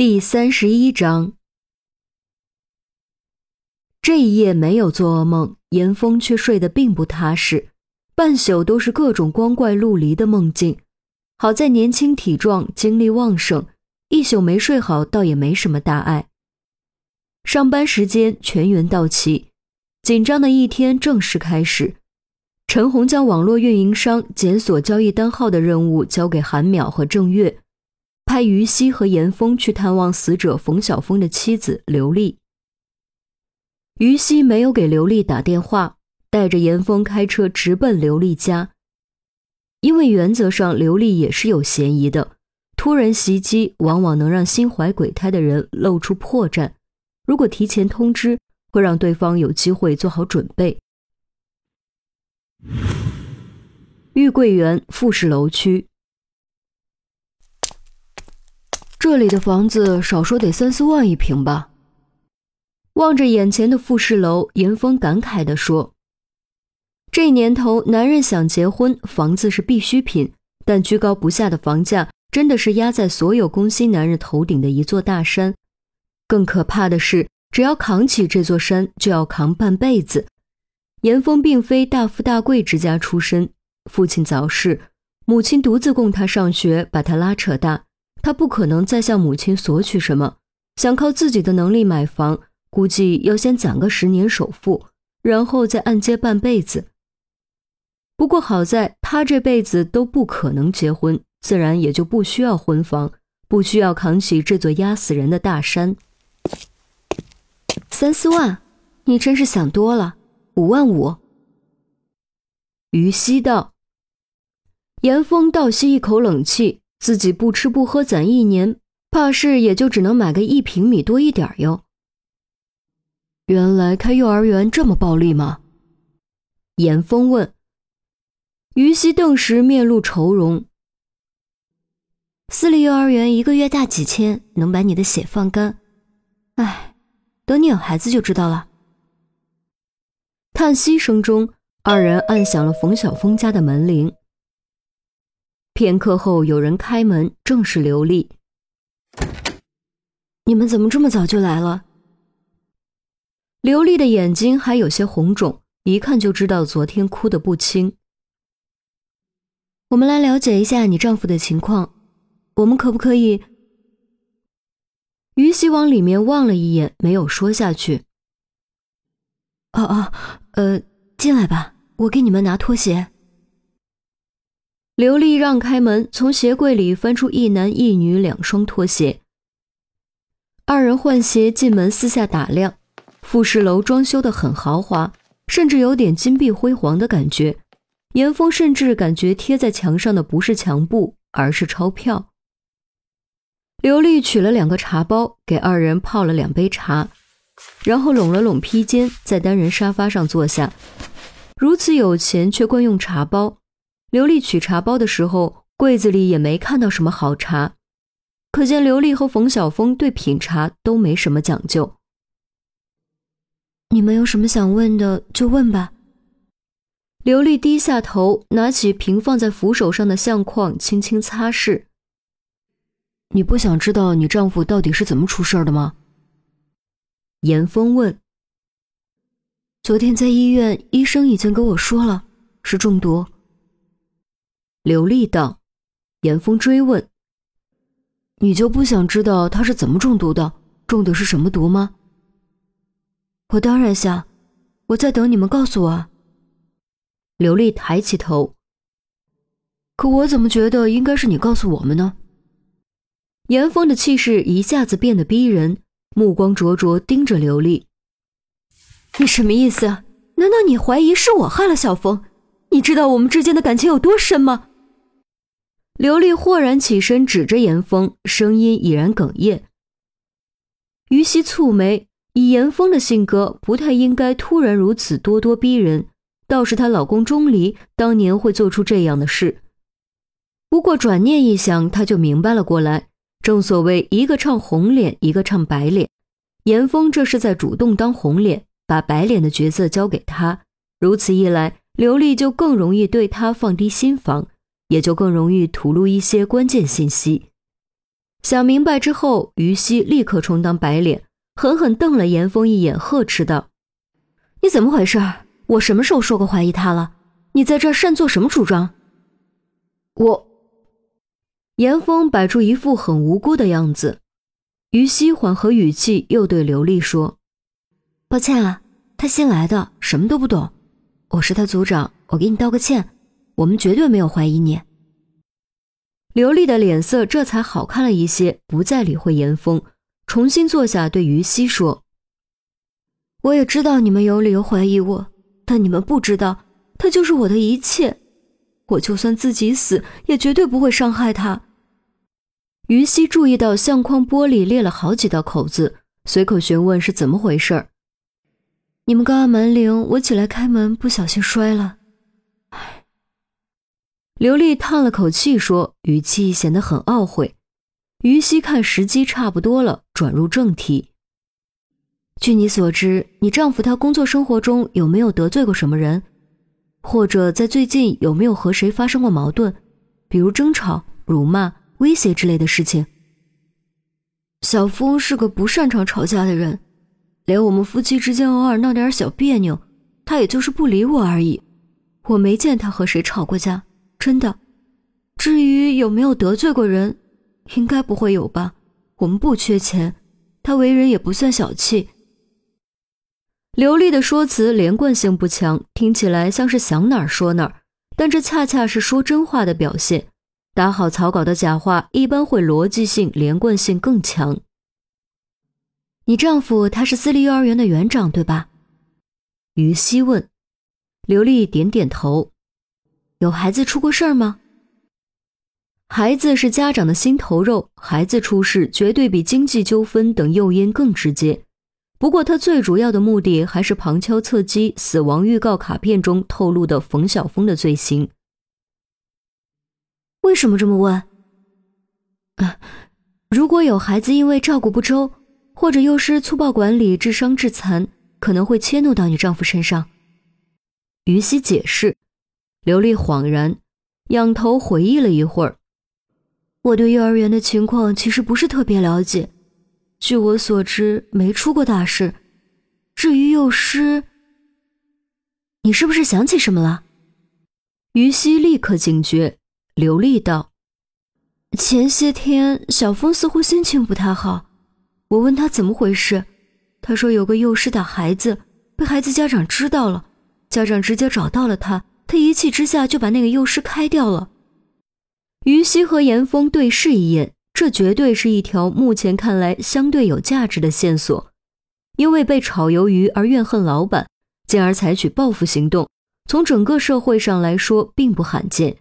第三十一章，这一夜没有做噩梦，严峰却睡得并不踏实，半宿都是各种光怪陆离的梦境。好在年轻体壮，精力旺盛，一宿没睡好，倒也没什么大碍。上班时间全员到齐，紧张的一天正式开始。陈红将网络运营商检索交易单号的任务交给韩淼和郑月。派于西和严峰去探望死者冯晓峰的妻子刘丽。于西没有给刘丽打电话，带着严峰开车直奔刘丽家。因为原则上刘丽也是有嫌疑的，突然袭击往往能让心怀鬼胎的人露出破绽。如果提前通知，会让对方有机会做好准备。玉桂园复式楼区。这里的房子少说得三四万一平吧。望着眼前的复式楼，严峰感慨地说：“这年头，男人想结婚，房子是必需品。但居高不下的房价，真的是压在所有工薪男人头顶的一座大山。更可怕的是，只要扛起这座山，就要扛半辈子。”严峰并非大富大贵之家出身，父亲早逝，母亲独自供他上学，把他拉扯大。他不可能再向母亲索取什么，想靠自己的能力买房，估计要先攒个十年首付，然后再按揭半辈子。不过好在他这辈子都不可能结婚，自然也就不需要婚房，不需要扛起这座压死人的大山。三四万，你真是想多了。五万五。于西道。严峰倒吸一口冷气。自己不吃不喝攒一年，怕是也就只能买个一平米多一点哟。原来开幼儿园这么暴利吗？严峰问。于西顿时面露愁容。私立幼儿园一个月大几千，能把你的血放干。哎，等你有孩子就知道了。叹息声中，二人按响了冯小峰家的门铃。片刻后，有人开门，正是刘丽。你们怎么这么早就来了？刘丽的眼睛还有些红肿，一看就知道昨天哭得不轻。我们来了解一下你丈夫的情况，我们可不可以？于西往里面望了一眼，没有说下去。哦哦，呃，进来吧，我给你们拿拖鞋。刘丽让开门，从鞋柜里翻出一男一女两双拖鞋。二人换鞋进门，四下打量。复式楼装修的很豪华，甚至有点金碧辉煌的感觉。严峰甚至感觉贴在墙上的不是墙布，而是钞票。刘丽取了两个茶包，给二人泡了两杯茶，然后拢了拢披肩，在单人沙发上坐下。如此有钱，却惯用茶包。刘丽取茶包的时候，柜子里也没看到什么好茶，可见刘丽和冯晓峰对品茶都没什么讲究。你们有什么想问的就问吧。刘丽低下头，拿起平放在扶手上的相框，轻轻擦拭。你不想知道你丈夫到底是怎么出事的吗？严峰问。昨天在医院，医生已经跟我说了，是中毒。刘丽道：“严峰追问，你就不想知道他是怎么中毒的？中的是什么毒吗？”我当然想，我在等你们告诉我。刘丽抬起头，可我怎么觉得应该是你告诉我们呢？严峰的气势一下子变得逼人，目光灼灼盯着刘丽：“你什么意思？难道你怀疑是我害了小峰？你知道我们之间的感情有多深吗？”刘丽豁然起身，指着严峰，声音已然哽咽。于西蹙眉，以严峰的性格，不太应该突然如此咄咄逼人。倒是她老公钟离当年会做出这样的事。不过转念一想，她就明白了过来。正所谓一个唱红脸，一个唱白脸。严峰这是在主动当红脸，把白脸的角色交给他。如此一来，刘丽就更容易对他放低心防。也就更容易吐露一些关键信息。想明白之后，于西立刻充当白脸，狠狠瞪了严峰一眼，呵斥道：“你怎么回事？我什么时候说过怀疑他了？你在这擅作什么主张？”我，严峰摆出一副很无辜的样子。于西缓和语气，又对刘丽说：“抱歉啊，他新来的，什么都不懂。我是他组长，我给你道个歉。我们绝对没有怀疑你。”刘丽的脸色这才好看了一些，不再理会严峰，重新坐下，对于西说：“我也知道你们有理由怀疑我，但你们不知道，他就是我的一切。我就算自己死，也绝对不会伤害他。”于西注意到相框玻璃裂了好几道口子，随口询问是怎么回事儿你们刚按门铃，我起来开门，不小心摔了。刘丽叹了口气说，语气显得很懊悔。于西看时机差不多了，转入正题。据你所知，你丈夫他工作生活中有没有得罪过什么人？或者在最近有没有和谁发生过矛盾，比如争吵、辱骂、威胁之类的事情？小峰是个不擅长吵架的人，连我们夫妻之间偶尔闹点小别扭，他也就是不理我而已。我没见他和谁吵过架。真的，至于有没有得罪过人，应该不会有吧？我们不缺钱，他为人也不算小气。刘丽的说辞连贯性不强，听起来像是想哪儿说哪儿，但这恰恰是说真话的表现。打好草稿的假话一般会逻辑性、连贯性更强。你丈夫他是私立幼儿园的园长，对吧？于西问。刘丽点点头。有孩子出过事儿吗？孩子是家长的心头肉，孩子出事绝对比经济纠纷等诱因更直接。不过，他最主要的目的还是旁敲侧击死亡预告卡片中透露的冯小峰的罪行。为什么这么问？啊，如果有孩子因为照顾不周，或者幼师粗暴管理致伤致残，可能会迁怒到你丈夫身上。于西解释。刘丽恍然，仰头回忆了一会儿。我对幼儿园的情况其实不是特别了解，据我所知，没出过大事。至于幼师，你是不是想起什么了？于西立刻警觉。刘丽道：“前些天小峰似乎心情不太好，我问他怎么回事，他说有个幼师打孩子，被孩子家长知道了，家长直接找到了他。”他一气之下就把那个幼师开掉了。于西和严峰对视一眼，这绝对是一条目前看来相对有价值的线索。因为被炒鱿鱼而怨恨老板，进而采取报复行动，从整个社会上来说并不罕见。